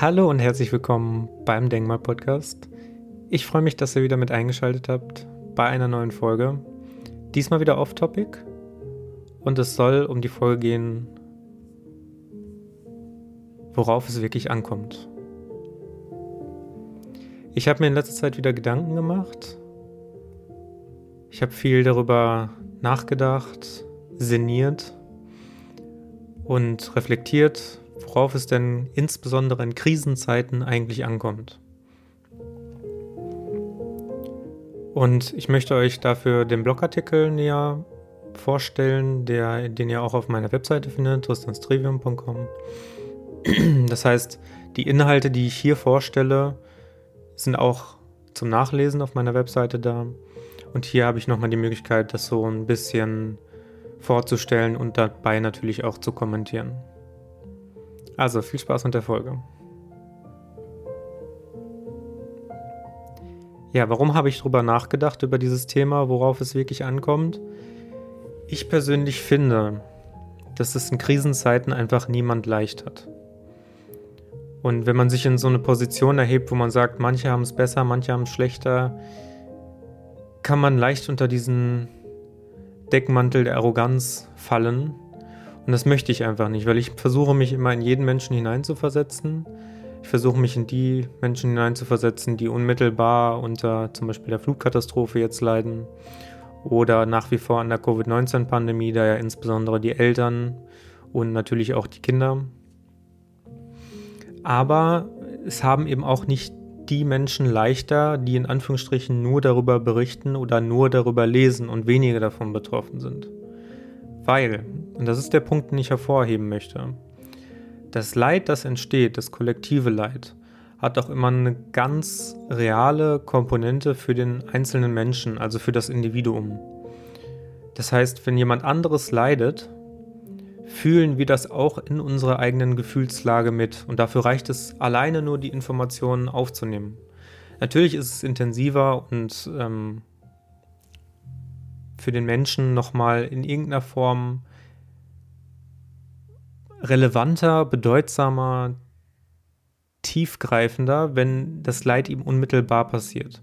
Hallo und herzlich willkommen beim Denkmal Podcast. Ich freue mich, dass ihr wieder mit eingeschaltet habt bei einer neuen Folge. Diesmal wieder off-topic und es soll um die Folge gehen, worauf es wirklich ankommt. Ich habe mir in letzter Zeit wieder Gedanken gemacht. Ich habe viel darüber nachgedacht, sinniert und reflektiert, worauf es denn insbesondere in Krisenzeiten eigentlich ankommt. Und ich möchte euch dafür den Blogartikel näher vorstellen, der, den ihr auch auf meiner Webseite findet, tristanstrivium.com. Das heißt, die Inhalte, die ich hier vorstelle, sind auch zum Nachlesen auf meiner Webseite da. Und hier habe ich nochmal die Möglichkeit, das so ein bisschen vorzustellen und dabei natürlich auch zu kommentieren. Also viel Spaß mit der Folge. Ja, warum habe ich darüber nachgedacht, über dieses Thema, worauf es wirklich ankommt? Ich persönlich finde, dass es in Krisenzeiten einfach niemand leicht hat. Und wenn man sich in so eine Position erhebt, wo man sagt, manche haben es besser, manche haben es schlechter, kann man leicht unter diesen Deckmantel der Arroganz fallen. Und das möchte ich einfach nicht, weil ich versuche mich immer in jeden Menschen hineinzuversetzen. Ich versuche mich in die Menschen hineinzuversetzen, die unmittelbar unter zum Beispiel der Flugkatastrophe jetzt leiden oder nach wie vor an der Covid-19-Pandemie, da ja insbesondere die Eltern und natürlich auch die Kinder aber es haben eben auch nicht die Menschen leichter, die in Anführungsstrichen nur darüber berichten oder nur darüber lesen und wenige davon betroffen sind. Weil, und das ist der Punkt, den ich hervorheben möchte, das Leid, das entsteht, das kollektive Leid, hat auch immer eine ganz reale Komponente für den einzelnen Menschen, also für das Individuum. Das heißt, wenn jemand anderes leidet, fühlen wir das auch in unserer eigenen Gefühlslage mit. Und dafür reicht es alleine nur, die Informationen aufzunehmen. Natürlich ist es intensiver und ähm, für den Menschen nochmal in irgendeiner Form relevanter, bedeutsamer, tiefgreifender, wenn das Leid ihm unmittelbar passiert.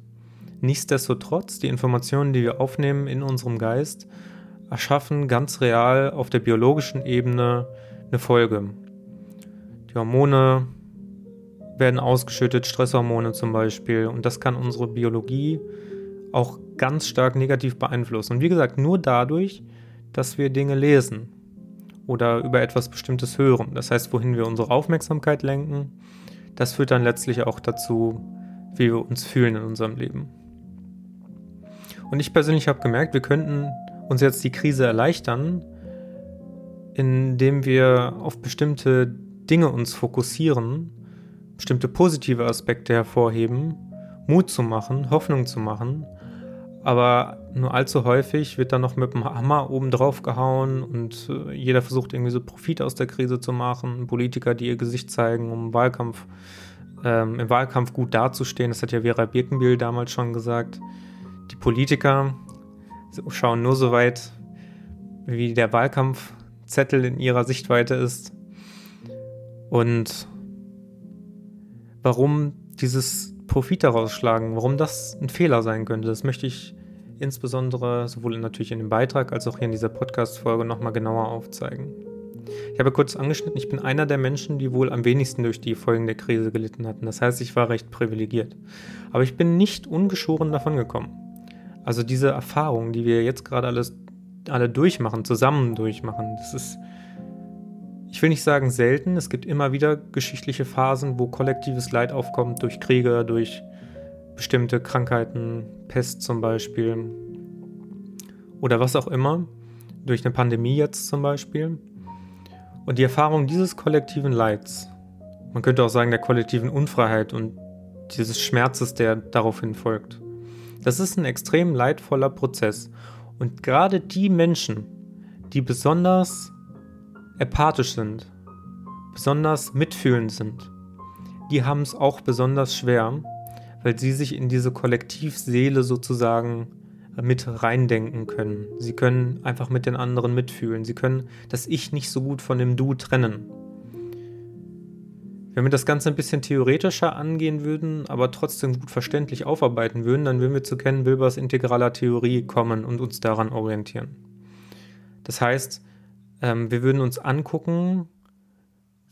Nichtsdestotrotz, die Informationen, die wir aufnehmen in unserem Geist, erschaffen ganz real auf der biologischen Ebene eine Folge. Die Hormone werden ausgeschüttet, Stresshormone zum Beispiel, und das kann unsere Biologie auch ganz stark negativ beeinflussen. Und wie gesagt, nur dadurch, dass wir Dinge lesen oder über etwas Bestimmtes hören. Das heißt, wohin wir unsere Aufmerksamkeit lenken, das führt dann letztlich auch dazu, wie wir uns fühlen in unserem Leben. Und ich persönlich habe gemerkt, wir könnten uns jetzt die Krise erleichtern, indem wir auf bestimmte Dinge uns fokussieren, bestimmte positive Aspekte hervorheben, Mut zu machen, Hoffnung zu machen. Aber nur allzu häufig wird dann noch mit dem Hammer oben drauf gehauen und äh, jeder versucht irgendwie so Profit aus der Krise zu machen. Politiker, die ihr Gesicht zeigen, um Wahlkampf, ähm, im Wahlkampf gut dazustehen. Das hat ja Vera Birkenbiel damals schon gesagt. Die Politiker schauen nur so weit, wie der Wahlkampfzettel in ihrer Sichtweite ist. Und warum dieses Profit daraus schlagen, warum das ein Fehler sein könnte, das möchte ich insbesondere sowohl natürlich in dem Beitrag als auch hier in dieser Podcast-Folge nochmal genauer aufzeigen. Ich habe kurz angeschnitten, ich bin einer der Menschen, die wohl am wenigsten durch die Folgen der Krise gelitten hatten. Das heißt, ich war recht privilegiert. Aber ich bin nicht ungeschoren davon gekommen. Also diese Erfahrung, die wir jetzt gerade alles alle durchmachen, zusammen durchmachen, das ist, ich will nicht sagen selten, es gibt immer wieder geschichtliche Phasen, wo kollektives Leid aufkommt durch Kriege, durch bestimmte Krankheiten, Pest zum Beispiel oder was auch immer, durch eine Pandemie jetzt zum Beispiel. Und die Erfahrung dieses kollektiven Leids, man könnte auch sagen der kollektiven Unfreiheit und dieses Schmerzes, der daraufhin folgt, das ist ein extrem leidvoller Prozess. Und gerade die Menschen, die besonders empathisch sind, besonders mitfühlend sind, die haben es auch besonders schwer, weil sie sich in diese Kollektivseele sozusagen mit reindenken können. Sie können einfach mit den anderen mitfühlen. Sie können das Ich nicht so gut von dem Du trennen. Wenn wir das Ganze ein bisschen theoretischer angehen würden, aber trotzdem gut verständlich aufarbeiten würden, dann würden wir zu Ken Wilbers integraler Theorie kommen und uns daran orientieren. Das heißt, ähm, wir würden uns angucken,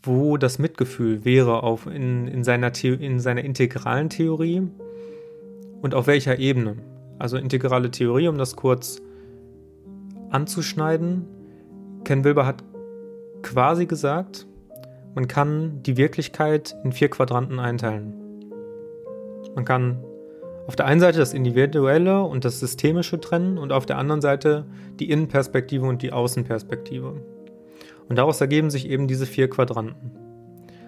wo das Mitgefühl wäre auf in, in, seiner in seiner integralen Theorie und auf welcher Ebene. Also integrale Theorie, um das kurz anzuschneiden. Ken Wilber hat quasi gesagt, man kann die Wirklichkeit in vier Quadranten einteilen. Man kann auf der einen Seite das Individuelle und das Systemische trennen und auf der anderen Seite die Innenperspektive und die Außenperspektive. Und daraus ergeben sich eben diese vier Quadranten.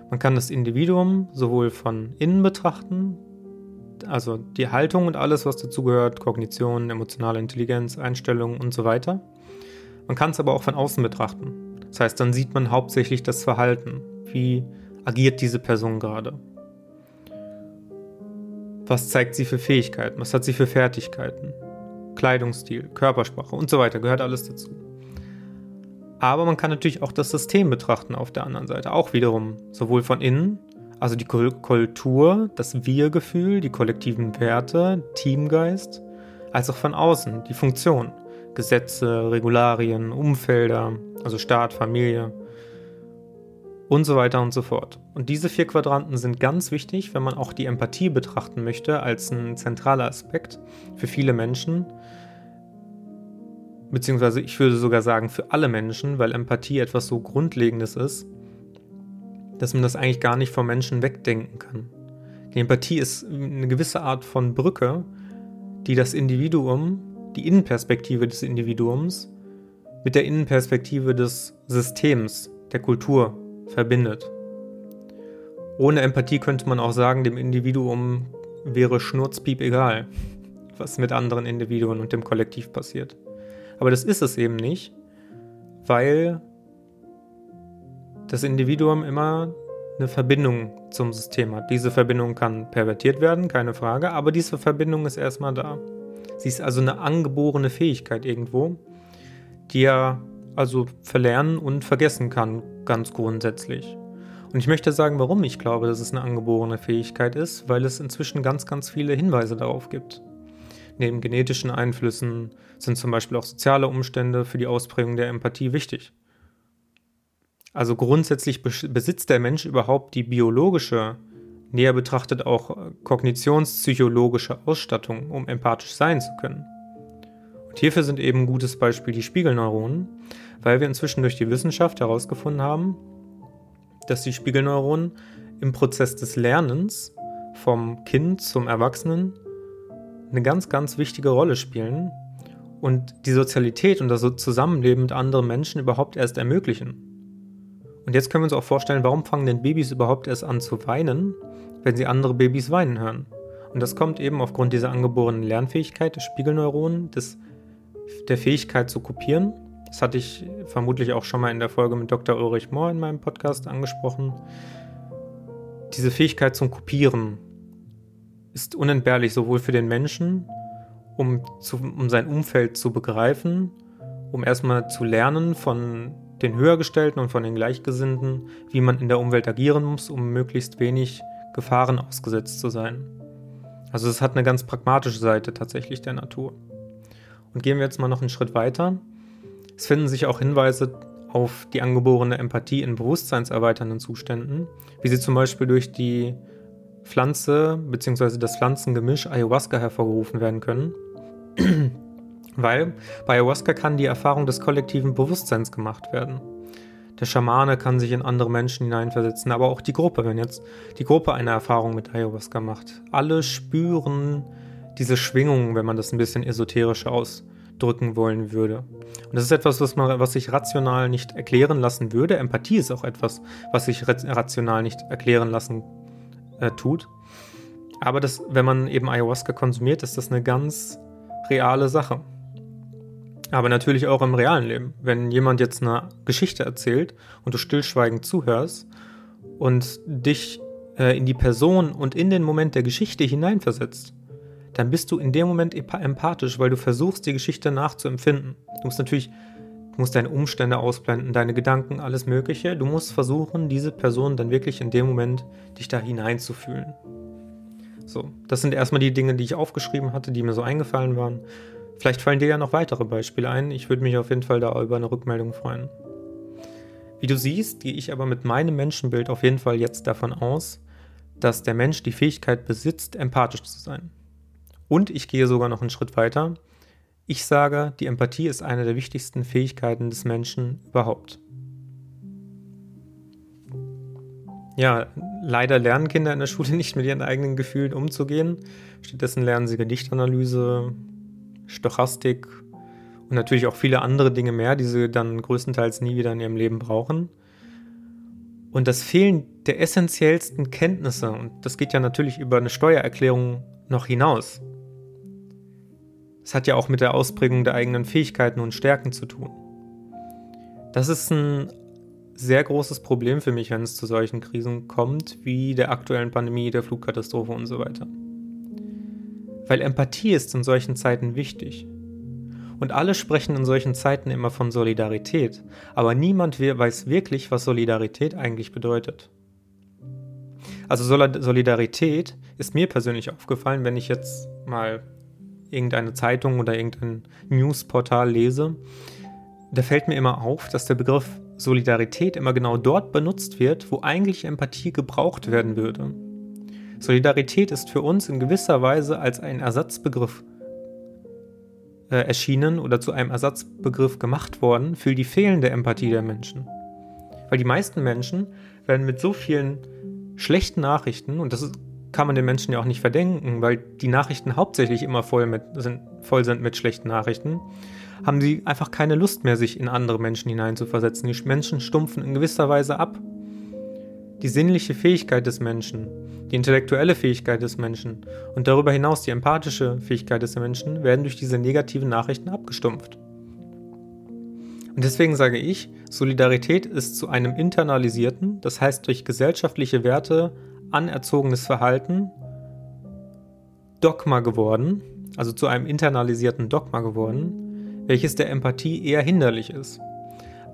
Man kann das Individuum sowohl von innen betrachten, also die Haltung und alles, was dazugehört, Kognition, emotionale Intelligenz, Einstellungen und so weiter. Man kann es aber auch von außen betrachten. Das heißt, dann sieht man hauptsächlich das Verhalten, wie agiert diese Person gerade? Was zeigt sie für Fähigkeiten? Was hat sie für Fertigkeiten? Kleidungsstil, Körpersprache und so weiter, gehört alles dazu. Aber man kann natürlich auch das System betrachten auf der anderen Seite, auch wiederum sowohl von innen, also die Kultur, das Wir-Gefühl, die kollektiven Werte, Teamgeist, als auch von außen, die Funktion, Gesetze, Regularien, Umfelder, also Staat, Familie, und so weiter und so fort. Und diese vier Quadranten sind ganz wichtig, wenn man auch die Empathie betrachten möchte als ein zentraler Aspekt für viele Menschen. Beziehungsweise ich würde sogar sagen für alle Menschen, weil Empathie etwas so Grundlegendes ist, dass man das eigentlich gar nicht vom Menschen wegdenken kann. Die Empathie ist eine gewisse Art von Brücke, die das Individuum, die Innenperspektive des Individuums mit der Innenperspektive des Systems, der Kultur verbindet. Ohne Empathie könnte man auch sagen, dem Individuum wäre Schnurzpiep egal, was mit anderen Individuen und dem Kollektiv passiert. Aber das ist es eben nicht, weil das Individuum immer eine Verbindung zum System hat. Diese Verbindung kann pervertiert werden, keine Frage, aber diese Verbindung ist erstmal da. Sie ist also eine angeborene Fähigkeit irgendwo, die er also verlernen und vergessen kann, ganz grundsätzlich. Und ich möchte sagen, warum ich glaube, dass es eine angeborene Fähigkeit ist, weil es inzwischen ganz, ganz viele Hinweise darauf gibt. Neben genetischen Einflüssen sind zum Beispiel auch soziale Umstände für die Ausprägung der Empathie wichtig. Also grundsätzlich besitzt der Mensch überhaupt die biologische, näher betrachtet auch kognitionspsychologische Ausstattung, um empathisch sein zu können. Und hierfür sind eben ein gutes Beispiel die Spiegelneuronen, weil wir inzwischen durch die Wissenschaft herausgefunden haben, dass die Spiegelneuronen im Prozess des Lernens vom Kind zum Erwachsenen eine ganz, ganz wichtige Rolle spielen und die Sozialität und das Zusammenleben mit anderen Menschen überhaupt erst ermöglichen. Und jetzt können wir uns auch vorstellen, warum fangen denn Babys überhaupt erst an zu weinen, wenn sie andere Babys weinen hören? Und das kommt eben aufgrund dieser angeborenen Lernfähigkeit des Spiegelneuronen, des, der Fähigkeit zu kopieren das hatte ich vermutlich auch schon mal in der Folge mit Dr. Ulrich Mohr in meinem Podcast angesprochen. Diese Fähigkeit zum Kopieren ist unentbehrlich sowohl für den Menschen, um, zu, um sein Umfeld zu begreifen, um erstmal zu lernen von den Höhergestellten und von den Gleichgesinnten, wie man in der Umwelt agieren muss, um möglichst wenig Gefahren ausgesetzt zu sein. Also es hat eine ganz pragmatische Seite tatsächlich der Natur. Und gehen wir jetzt mal noch einen Schritt weiter. Es finden sich auch Hinweise auf die angeborene Empathie in bewusstseinserweiternden Zuständen, wie sie zum Beispiel durch die Pflanze bzw. das Pflanzengemisch Ayahuasca hervorgerufen werden können. Weil bei Ayahuasca kann die Erfahrung des kollektiven Bewusstseins gemacht werden. Der Schamane kann sich in andere Menschen hineinversetzen, aber auch die Gruppe, wenn jetzt die Gruppe eine Erfahrung mit Ayahuasca macht. Alle spüren diese Schwingungen, wenn man das ein bisschen esoterisch aus, drücken wollen würde. Und das ist etwas, was, man, was sich rational nicht erklären lassen würde. Empathie ist auch etwas, was sich rational nicht erklären lassen äh, tut. Aber das, wenn man eben Ayahuasca konsumiert, ist das eine ganz reale Sache. Aber natürlich auch im realen Leben. Wenn jemand jetzt eine Geschichte erzählt und du stillschweigend zuhörst und dich äh, in die Person und in den Moment der Geschichte hineinversetzt, dann bist du in dem Moment empathisch, weil du versuchst, die Geschichte nachzuempfinden. Du musst natürlich Du musst deine Umstände ausblenden, deine Gedanken, alles Mögliche. Du musst versuchen, diese Person dann wirklich in dem Moment dich da hineinzufühlen. So, das sind erstmal die Dinge, die ich aufgeschrieben hatte, die mir so eingefallen waren. Vielleicht fallen dir ja noch weitere Beispiele ein. Ich würde mich auf jeden Fall da über eine Rückmeldung freuen. Wie du siehst, gehe ich aber mit meinem Menschenbild auf jeden Fall jetzt davon aus, dass der Mensch die Fähigkeit besitzt, empathisch zu sein. Und ich gehe sogar noch einen Schritt weiter. Ich sage, die Empathie ist eine der wichtigsten Fähigkeiten des Menschen überhaupt. Ja, leider lernen Kinder in der Schule nicht mit ihren eigenen Gefühlen umzugehen. Stattdessen lernen sie Gedichtanalyse, Stochastik und natürlich auch viele andere Dinge mehr, die sie dann größtenteils nie wieder in ihrem Leben brauchen. Und das Fehlen der essentiellsten Kenntnisse, und das geht ja natürlich über eine Steuererklärung noch hinaus. Es hat ja auch mit der Ausprägung der eigenen Fähigkeiten und Stärken zu tun. Das ist ein sehr großes Problem für mich, wenn es zu solchen Krisen kommt, wie der aktuellen Pandemie, der Flugkatastrophe und so weiter. Weil Empathie ist in solchen Zeiten wichtig. Und alle sprechen in solchen Zeiten immer von Solidarität, aber niemand weiß wirklich, was Solidarität eigentlich bedeutet. Also Solidarität ist mir persönlich aufgefallen, wenn ich jetzt mal irgendeine Zeitung oder irgendein Newsportal lese, da fällt mir immer auf, dass der Begriff Solidarität immer genau dort benutzt wird, wo eigentlich Empathie gebraucht werden würde. Solidarität ist für uns in gewisser Weise als ein Ersatzbegriff äh, erschienen oder zu einem Ersatzbegriff gemacht worden für die fehlende Empathie der Menschen. Weil die meisten Menschen werden mit so vielen schlechten Nachrichten, und das ist, kann man den Menschen ja auch nicht verdenken, weil die Nachrichten hauptsächlich immer voll, mit, sind, voll sind mit schlechten Nachrichten, haben sie einfach keine Lust mehr, sich in andere Menschen hineinzuversetzen. Die Menschen stumpfen in gewisser Weise ab. Die sinnliche Fähigkeit des Menschen, die intellektuelle Fähigkeit des Menschen und darüber hinaus die empathische Fähigkeit des Menschen werden durch diese negativen Nachrichten abgestumpft. Und deswegen sage ich, Solidarität ist zu einem internalisierten, das heißt durch gesellschaftliche Werte anerzogenes Verhalten, Dogma geworden, also zu einem internalisierten Dogma geworden, welches der Empathie eher hinderlich ist.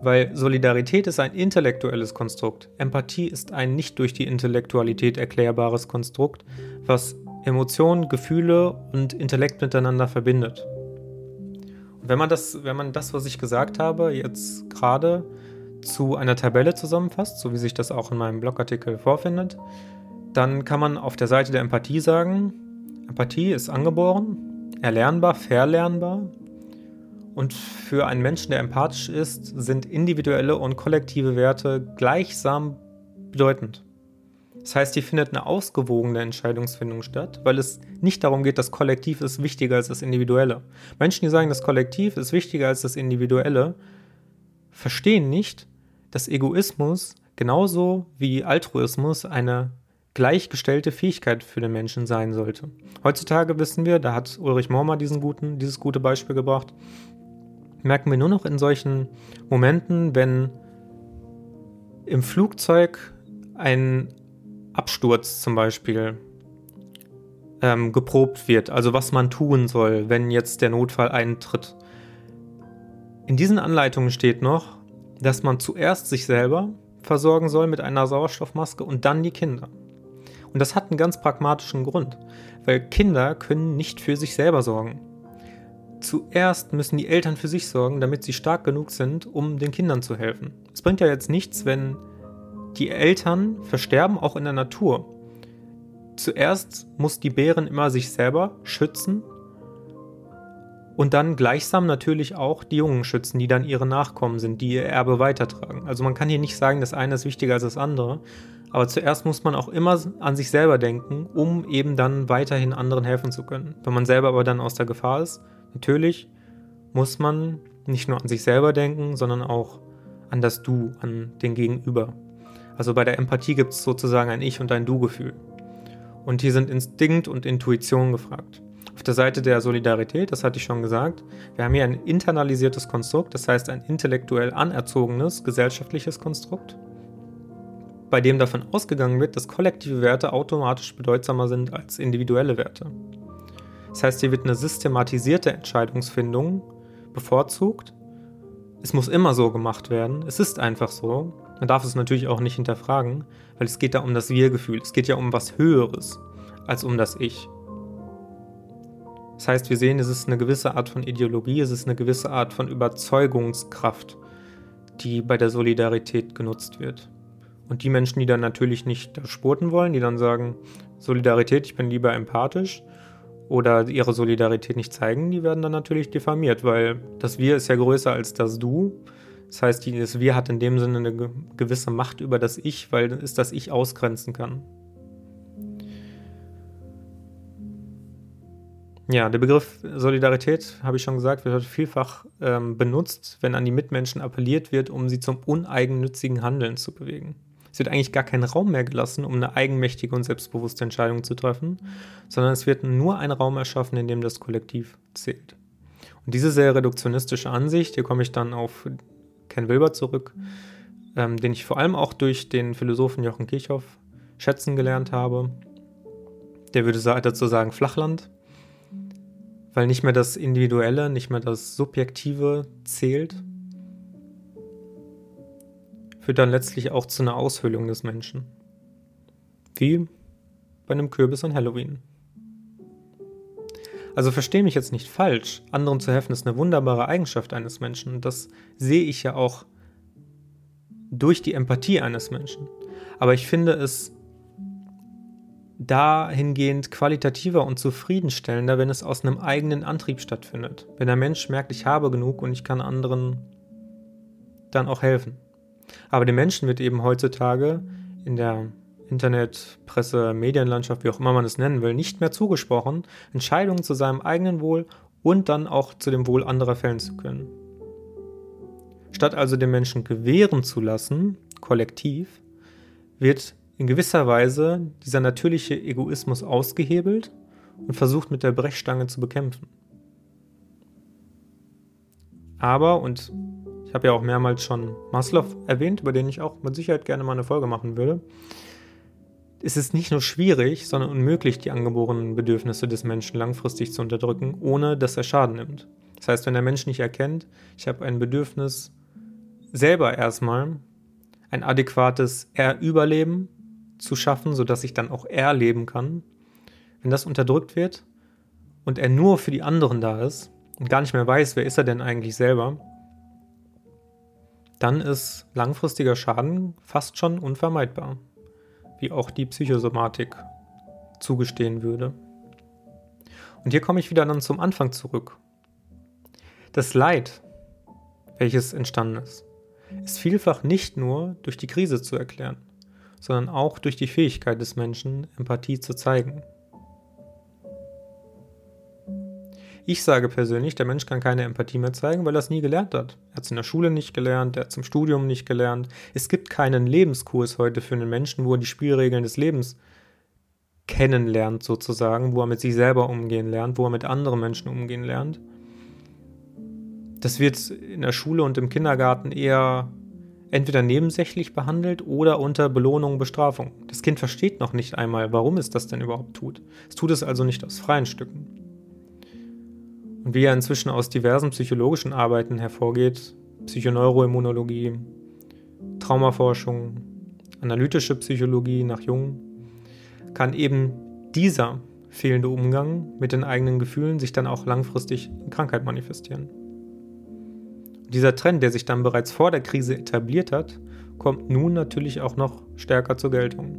Weil Solidarität ist ein intellektuelles Konstrukt. Empathie ist ein nicht durch die Intellektualität erklärbares Konstrukt, was Emotionen, Gefühle und Intellekt miteinander verbindet. Und wenn man das, wenn man das, was ich gesagt habe, jetzt gerade zu einer Tabelle zusammenfasst, so wie sich das auch in meinem Blogartikel vorfindet, dann kann man auf der Seite der Empathie sagen, Empathie ist angeboren, erlernbar, verlernbar, und für einen Menschen, der empathisch ist, sind individuelle und kollektive Werte gleichsam bedeutend. Das heißt, hier findet eine ausgewogene Entscheidungsfindung statt, weil es nicht darum geht, das Kollektiv ist wichtiger als das Individuelle. Menschen, die sagen, das Kollektiv ist wichtiger als das Individuelle, verstehen nicht, dass Egoismus genauso wie Altruismus eine gleichgestellte Fähigkeit für den Menschen sein sollte. Heutzutage wissen wir, da hat Ulrich Mormer diesen guten, dieses gute Beispiel gebracht, merken wir nur noch in solchen Momenten, wenn im Flugzeug ein Absturz zum Beispiel ähm, geprobt wird, also was man tun soll, wenn jetzt der Notfall eintritt. In diesen Anleitungen steht noch, dass man zuerst sich selber versorgen soll mit einer Sauerstoffmaske und dann die Kinder. Und das hat einen ganz pragmatischen Grund, weil Kinder können nicht für sich selber sorgen zuerst müssen die Eltern für sich sorgen, damit sie stark genug sind, um den Kindern zu helfen. Es bringt ja jetzt nichts, wenn die Eltern versterben, auch in der Natur. Zuerst muss die Bären immer sich selber schützen und dann gleichsam natürlich auch die Jungen schützen, die dann ihre Nachkommen sind, die ihr Erbe weitertragen. Also man kann hier nicht sagen, das eine ist wichtiger als das andere, aber zuerst muss man auch immer an sich selber denken, um eben dann weiterhin anderen helfen zu können. Wenn man selber aber dann aus der Gefahr ist, Natürlich muss man nicht nur an sich selber denken, sondern auch an das Du, an den Gegenüber. Also bei der Empathie gibt es sozusagen ein Ich und ein Du-Gefühl. Und hier sind Instinkt und Intuition gefragt. Auf der Seite der Solidarität, das hatte ich schon gesagt, wir haben hier ein internalisiertes Konstrukt, das heißt ein intellektuell anerzogenes gesellschaftliches Konstrukt, bei dem davon ausgegangen wird, dass kollektive Werte automatisch bedeutsamer sind als individuelle Werte. Das heißt, hier wird eine systematisierte Entscheidungsfindung bevorzugt es muss immer so gemacht werden. Es ist einfach so. Man darf es natürlich auch nicht hinterfragen, weil es geht da um das Wir-Gefühl. Es geht ja um was Höheres als um das Ich. Das heißt, wir sehen, es ist eine gewisse Art von Ideologie, es ist eine gewisse Art von Überzeugungskraft, die bei der Solidarität genutzt wird. Und die Menschen, die dann natürlich nicht spurten wollen, die dann sagen, Solidarität, ich bin lieber empathisch, oder ihre Solidarität nicht zeigen, die werden dann natürlich diffamiert, weil das Wir ist ja größer als das Du. Das heißt, das Wir hat in dem Sinne eine gewisse Macht über das Ich, weil es das Ich ausgrenzen kann. Ja, der Begriff Solidarität, habe ich schon gesagt, wird vielfach ähm, benutzt, wenn an die Mitmenschen appelliert wird, um sie zum uneigennützigen Handeln zu bewegen. Es wird eigentlich gar kein Raum mehr gelassen, um eine eigenmächtige und selbstbewusste Entscheidung zu treffen, sondern es wird nur ein Raum erschaffen, in dem das Kollektiv zählt. Und diese sehr reduktionistische Ansicht, hier komme ich dann auf Ken Wilber zurück, ähm, den ich vor allem auch durch den Philosophen Jochen Kirchhoff schätzen gelernt habe. Der würde dazu sagen Flachland, weil nicht mehr das Individuelle, nicht mehr das Subjektive zählt, führt dann letztlich auch zu einer Aushöhlung des Menschen. Wie bei einem Kürbis an Halloween. Also verstehe mich jetzt nicht falsch, anderen zu helfen ist eine wunderbare Eigenschaft eines Menschen und das sehe ich ja auch durch die Empathie eines Menschen. Aber ich finde es dahingehend qualitativer und zufriedenstellender, wenn es aus einem eigenen Antrieb stattfindet. Wenn der Mensch merkt, ich habe genug und ich kann anderen dann auch helfen. Aber den Menschen wird eben heutzutage in der Internet, Presse, Medienlandschaft, wie auch immer man es nennen will, nicht mehr zugesprochen, Entscheidungen zu seinem eigenen Wohl und dann auch zu dem Wohl anderer fällen zu können. Statt also den Menschen gewähren zu lassen, kollektiv, wird in gewisser Weise dieser natürliche Egoismus ausgehebelt und versucht mit der Brechstange zu bekämpfen. Aber, und ich habe ja auch mehrmals schon Maslow erwähnt, über den ich auch mit Sicherheit gerne mal eine Folge machen würde. Es ist nicht nur schwierig, sondern unmöglich, die angeborenen Bedürfnisse des Menschen langfristig zu unterdrücken, ohne dass er Schaden nimmt. Das heißt, wenn der Mensch nicht erkennt, ich habe ein Bedürfnis, selber erstmal ein adäquates Er-Überleben zu schaffen, sodass ich dann auch erleben kann, wenn das unterdrückt wird und er nur für die anderen da ist und gar nicht mehr weiß, wer ist er denn eigentlich selber, dann ist langfristiger Schaden fast schon unvermeidbar, wie auch die Psychosomatik zugestehen würde. Und hier komme ich wieder dann zum Anfang zurück. Das Leid, welches entstanden ist, ist vielfach nicht nur durch die Krise zu erklären, sondern auch durch die Fähigkeit des Menschen, Empathie zu zeigen. Ich sage persönlich, der Mensch kann keine Empathie mehr zeigen, weil er es nie gelernt hat. Er hat es in der Schule nicht gelernt, er hat es im Studium nicht gelernt. Es gibt keinen Lebenskurs heute für einen Menschen, wo er die Spielregeln des Lebens kennenlernt, sozusagen, wo er mit sich selber umgehen lernt, wo er mit anderen Menschen umgehen lernt. Das wird in der Schule und im Kindergarten eher entweder nebensächlich behandelt oder unter Belohnung, Bestrafung. Das Kind versteht noch nicht einmal, warum es das denn überhaupt tut. Es tut es also nicht aus freien Stücken. Und wie ja inzwischen aus diversen psychologischen Arbeiten hervorgeht, Psychoneuroimmunologie, Traumaforschung, analytische Psychologie nach Jung, kann eben dieser fehlende Umgang mit den eigenen Gefühlen sich dann auch langfristig in Krankheit manifestieren. Dieser Trend, der sich dann bereits vor der Krise etabliert hat, kommt nun natürlich auch noch stärker zur Geltung.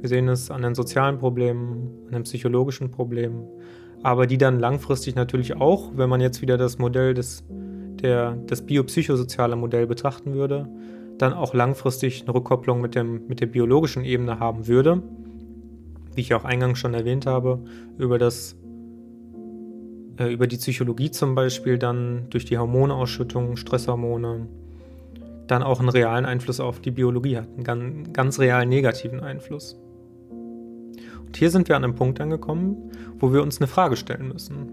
Wir sehen es an den sozialen Problemen, an den psychologischen Problemen, aber die dann langfristig natürlich auch, wenn man jetzt wieder das Modell des, der, das biopsychosoziale Modell betrachten würde, dann auch langfristig eine Rückkopplung mit, dem, mit der biologischen Ebene haben würde. Wie ich auch eingangs schon erwähnt habe, über das äh, über die Psychologie zum Beispiel dann durch die Hormonausschüttung, Stresshormone, dann auch einen realen Einfluss auf die Biologie hat, einen ganz, ganz realen negativen Einfluss. Und hier sind wir an einem Punkt angekommen, wo wir uns eine Frage stellen müssen.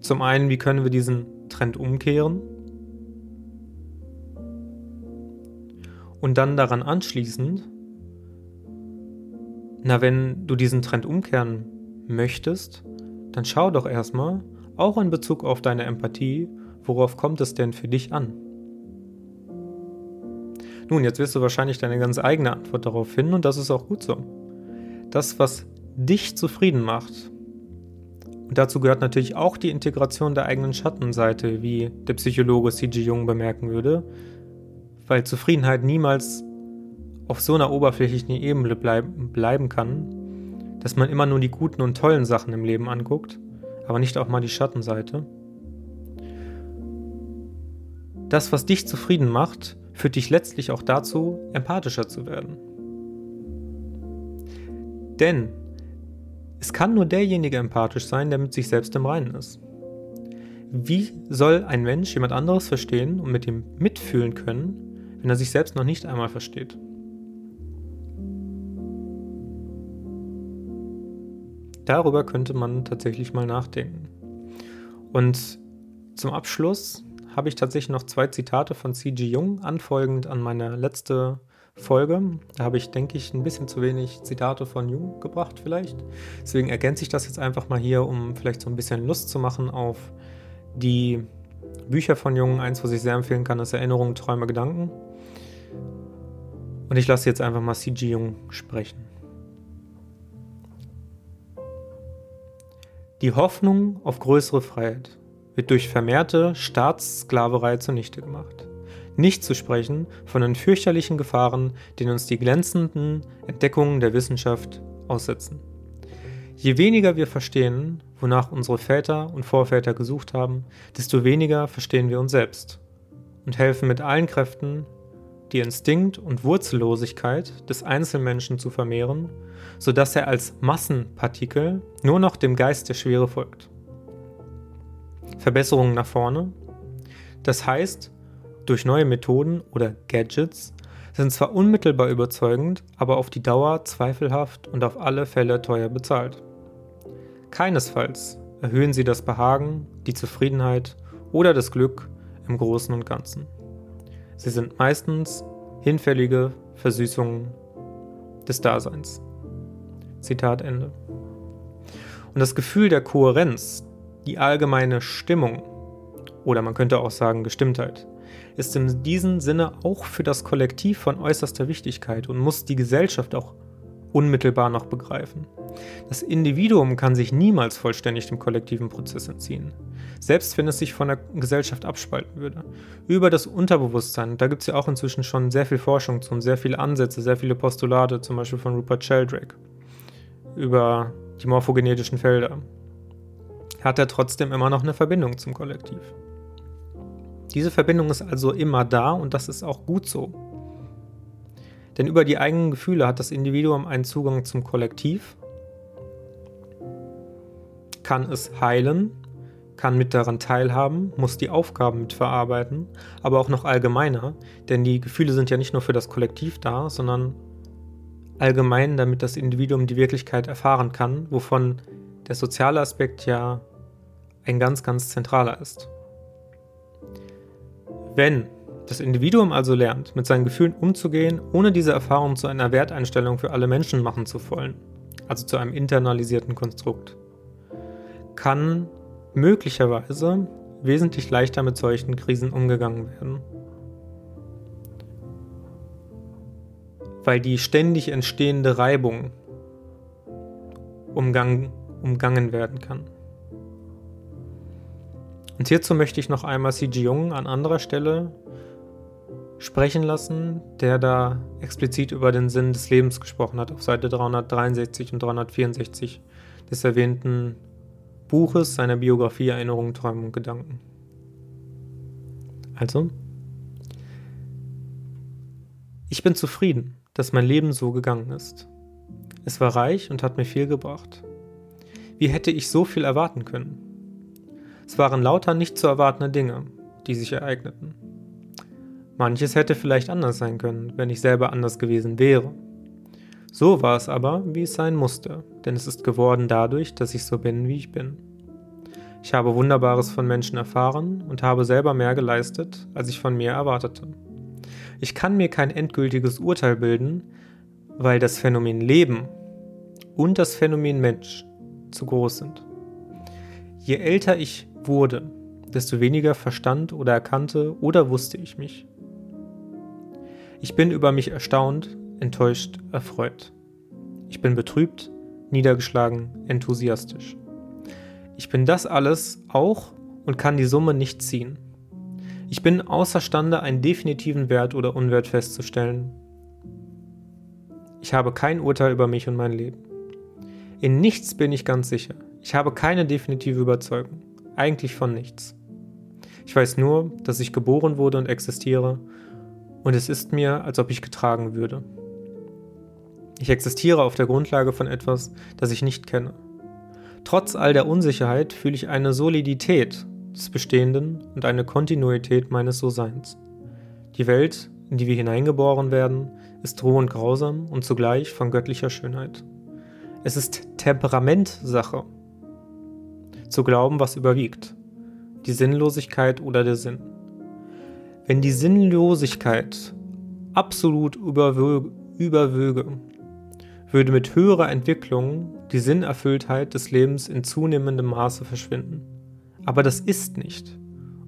Zum einen, wie können wir diesen Trend umkehren? Und dann daran anschließend, na, wenn du diesen Trend umkehren möchtest, dann schau doch erstmal, Auch in Bezug auf deine Empathie, worauf kommt es denn für dich an? Nun, jetzt wirst du wahrscheinlich deine ganz eigene Antwort darauf finden und das ist auch gut so. Das, was dich zufrieden macht, und dazu gehört natürlich auch die Integration der eigenen Schattenseite, wie der Psychologe C.G. Jung bemerken würde, weil Zufriedenheit niemals auf so einer oberflächlichen Ebene bleib bleiben kann, dass man immer nur die guten und tollen Sachen im Leben anguckt, aber nicht auch mal die Schattenseite. Das, was dich zufrieden macht, führt dich letztlich auch dazu, empathischer zu werden. Denn es kann nur derjenige empathisch sein, der mit sich selbst im Reinen ist. Wie soll ein Mensch jemand anderes verstehen und mit ihm mitfühlen können, wenn er sich selbst noch nicht einmal versteht? Darüber könnte man tatsächlich mal nachdenken. Und zum Abschluss habe ich tatsächlich noch zwei Zitate von C.G. Jung, anfolgend an meine letzte Folge. Da habe ich, denke ich, ein bisschen zu wenig Zitate von Jung gebracht vielleicht. Deswegen ergänze ich das jetzt einfach mal hier, um vielleicht so ein bisschen Lust zu machen auf die Bücher von Jung. Eins, was ich sehr empfehlen kann, ist Erinnerungen, Träume, Gedanken. Und ich lasse jetzt einfach mal C.G. Jung sprechen. Die Hoffnung auf größere Freiheit wird durch vermehrte Staatssklaverei zunichte gemacht. Nicht zu sprechen von den fürchterlichen Gefahren, denen uns die glänzenden Entdeckungen der Wissenschaft aussetzen. Je weniger wir verstehen, wonach unsere Väter und Vorväter gesucht haben, desto weniger verstehen wir uns selbst und helfen mit allen Kräften, die Instinkt- und Wurzellosigkeit des Einzelmenschen zu vermehren, sodass er als Massenpartikel nur noch dem Geist der Schwere folgt. Verbesserungen nach vorne. Das heißt, durch neue Methoden oder Gadgets sind zwar unmittelbar überzeugend, aber auf die Dauer zweifelhaft und auf alle Fälle teuer bezahlt. Keinesfalls erhöhen sie das Behagen, die Zufriedenheit oder das Glück im Großen und Ganzen. Sie sind meistens hinfällige Versüßungen des Daseins. Zitat Ende. Und das Gefühl der Kohärenz, die allgemeine Stimmung, oder man könnte auch sagen Gestimmtheit, ist in diesem Sinne auch für das Kollektiv von äußerster Wichtigkeit und muss die Gesellschaft auch unmittelbar noch begreifen. Das Individuum kann sich niemals vollständig dem kollektiven Prozess entziehen, selbst wenn es sich von der Gesellschaft abspalten würde. Über das Unterbewusstsein, da gibt es ja auch inzwischen schon sehr viel Forschung zu und sehr viele Ansätze, sehr viele Postulate, zum Beispiel von Rupert Sheldrake, über die morphogenetischen Felder, hat er trotzdem immer noch eine Verbindung zum Kollektiv. Diese Verbindung ist also immer da und das ist auch gut so. Denn über die eigenen Gefühle hat das Individuum einen Zugang zum Kollektiv, kann es heilen, kann mit daran teilhaben, muss die Aufgaben mitverarbeiten, aber auch noch allgemeiner, denn die Gefühle sind ja nicht nur für das Kollektiv da, sondern allgemein, damit das Individuum die Wirklichkeit erfahren kann, wovon der soziale Aspekt ja ein ganz, ganz zentraler ist. Wenn das Individuum also lernt, mit seinen Gefühlen umzugehen, ohne diese Erfahrung zu einer Werteinstellung für alle Menschen machen zu wollen, also zu einem internalisierten Konstrukt, kann möglicherweise wesentlich leichter mit solchen Krisen umgegangen werden. Weil die ständig entstehende Reibung umgang, umgangen werden kann. Und hierzu möchte ich noch einmal C.G. Jung an anderer Stelle sprechen lassen, der da explizit über den Sinn des Lebens gesprochen hat, auf Seite 363 und 364 des erwähnten Buches seiner Biografie Erinnerungen, Träume und Gedanken. Also, ich bin zufrieden, dass mein Leben so gegangen ist. Es war reich und hat mir viel gebracht. Wie hätte ich so viel erwarten können? Es waren lauter nicht zu erwartende Dinge, die sich ereigneten. Manches hätte vielleicht anders sein können, wenn ich selber anders gewesen wäre. So war es aber, wie es sein musste, denn es ist geworden dadurch, dass ich so bin, wie ich bin. Ich habe Wunderbares von Menschen erfahren und habe selber mehr geleistet, als ich von mir erwartete. Ich kann mir kein endgültiges Urteil bilden, weil das Phänomen Leben und das Phänomen Mensch zu groß sind. Je älter ich wurde, desto weniger verstand oder erkannte oder wusste ich mich. Ich bin über mich erstaunt, enttäuscht, erfreut. Ich bin betrübt, niedergeschlagen, enthusiastisch. Ich bin das alles auch und kann die Summe nicht ziehen. Ich bin außerstande, einen definitiven Wert oder Unwert festzustellen. Ich habe kein Urteil über mich und mein Leben. In nichts bin ich ganz sicher. Ich habe keine definitive Überzeugung. Eigentlich von nichts. Ich weiß nur, dass ich geboren wurde und existiere, und es ist mir, als ob ich getragen würde. Ich existiere auf der Grundlage von etwas, das ich nicht kenne. Trotz all der Unsicherheit fühle ich eine Solidität des Bestehenden und eine Kontinuität meines So-Seins. Die Welt, in die wir hineingeboren werden, ist roh und grausam und zugleich von göttlicher Schönheit. Es ist Temperamentsache, zu glauben, was überwiegt, die Sinnlosigkeit oder der Sinn. Wenn die Sinnlosigkeit absolut überwö überwöge, würde mit höherer Entwicklung die Sinnerfülltheit des Lebens in zunehmendem Maße verschwinden. Aber das ist nicht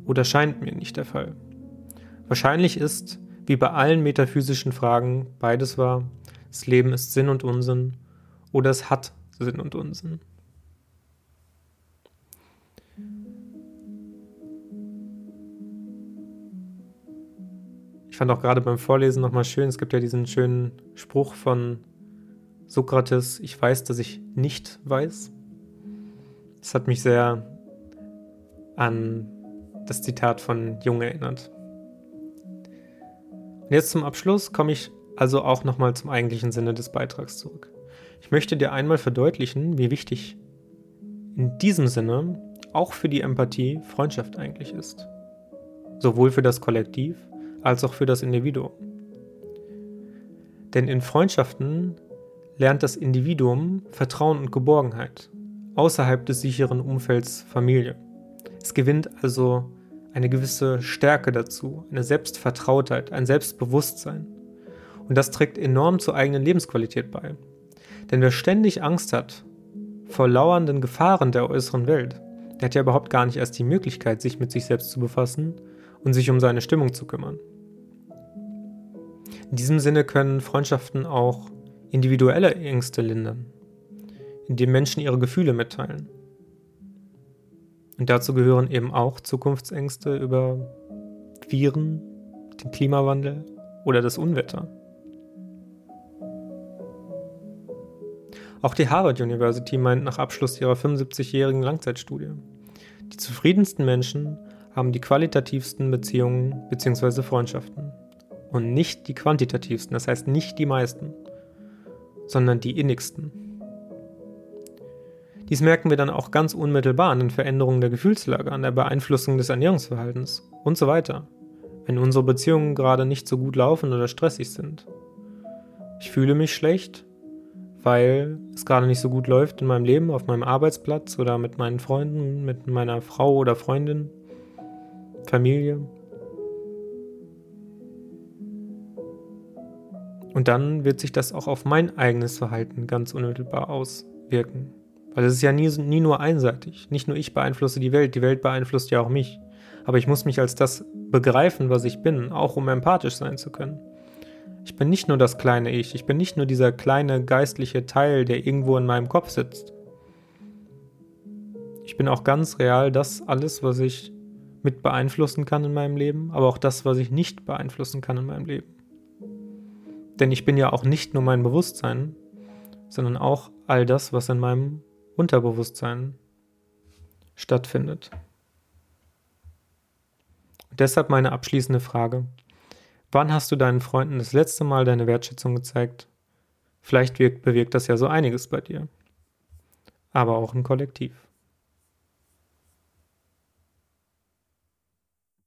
oder scheint mir nicht der Fall. Wahrscheinlich ist, wie bei allen metaphysischen Fragen, beides wahr, das Leben ist Sinn und Unsinn oder es hat Sinn und Unsinn. Ich fand auch gerade beim Vorlesen nochmal schön, es gibt ja diesen schönen Spruch von Sokrates, ich weiß, dass ich nicht weiß. Das hat mich sehr an das Zitat von Jung erinnert. Und jetzt zum Abschluss komme ich also auch nochmal zum eigentlichen Sinne des Beitrags zurück. Ich möchte dir einmal verdeutlichen, wie wichtig in diesem Sinne auch für die Empathie Freundschaft eigentlich ist. Sowohl für das Kollektiv als auch für das Individuum. Denn in Freundschaften lernt das Individuum Vertrauen und Geborgenheit außerhalb des sicheren Umfelds Familie. Es gewinnt also eine gewisse Stärke dazu, eine Selbstvertrautheit, ein Selbstbewusstsein. Und das trägt enorm zur eigenen Lebensqualität bei. Denn wer ständig Angst hat vor lauernden Gefahren der äußeren Welt, der hat ja überhaupt gar nicht erst die Möglichkeit, sich mit sich selbst zu befassen und sich um seine Stimmung zu kümmern. In diesem Sinne können Freundschaften auch individuelle Ängste lindern, indem Menschen ihre Gefühle mitteilen. Und dazu gehören eben auch Zukunftsängste über Viren, den Klimawandel oder das Unwetter. Auch die Harvard University meint nach Abschluss ihrer 75-jährigen Langzeitstudie, die zufriedensten Menschen haben die qualitativsten Beziehungen bzw. Freundschaften und nicht die quantitativsten, das heißt nicht die meisten sondern die innigsten. Dies merken wir dann auch ganz unmittelbar an den Veränderungen der Gefühlslage, an der Beeinflussung des Ernährungsverhaltens und so weiter, wenn unsere Beziehungen gerade nicht so gut laufen oder stressig sind. Ich fühle mich schlecht, weil es gerade nicht so gut läuft in meinem Leben, auf meinem Arbeitsplatz oder mit meinen Freunden, mit meiner Frau oder Freundin, Familie. Und dann wird sich das auch auf mein eigenes Verhalten ganz unmittelbar auswirken. Weil es ist ja nie, nie nur einseitig. Nicht nur ich beeinflusse die Welt, die Welt beeinflusst ja auch mich. Aber ich muss mich als das begreifen, was ich bin, auch um empathisch sein zu können. Ich bin nicht nur das kleine Ich, ich bin nicht nur dieser kleine geistliche Teil, der irgendwo in meinem Kopf sitzt. Ich bin auch ganz real das alles, was ich mit beeinflussen kann in meinem Leben, aber auch das, was ich nicht beeinflussen kann in meinem Leben. Denn ich bin ja auch nicht nur mein Bewusstsein, sondern auch all das, was in meinem Unterbewusstsein stattfindet. Und deshalb meine abschließende Frage. Wann hast du deinen Freunden das letzte Mal deine Wertschätzung gezeigt? Vielleicht bewirkt das ja so einiges bei dir. Aber auch im Kollektiv.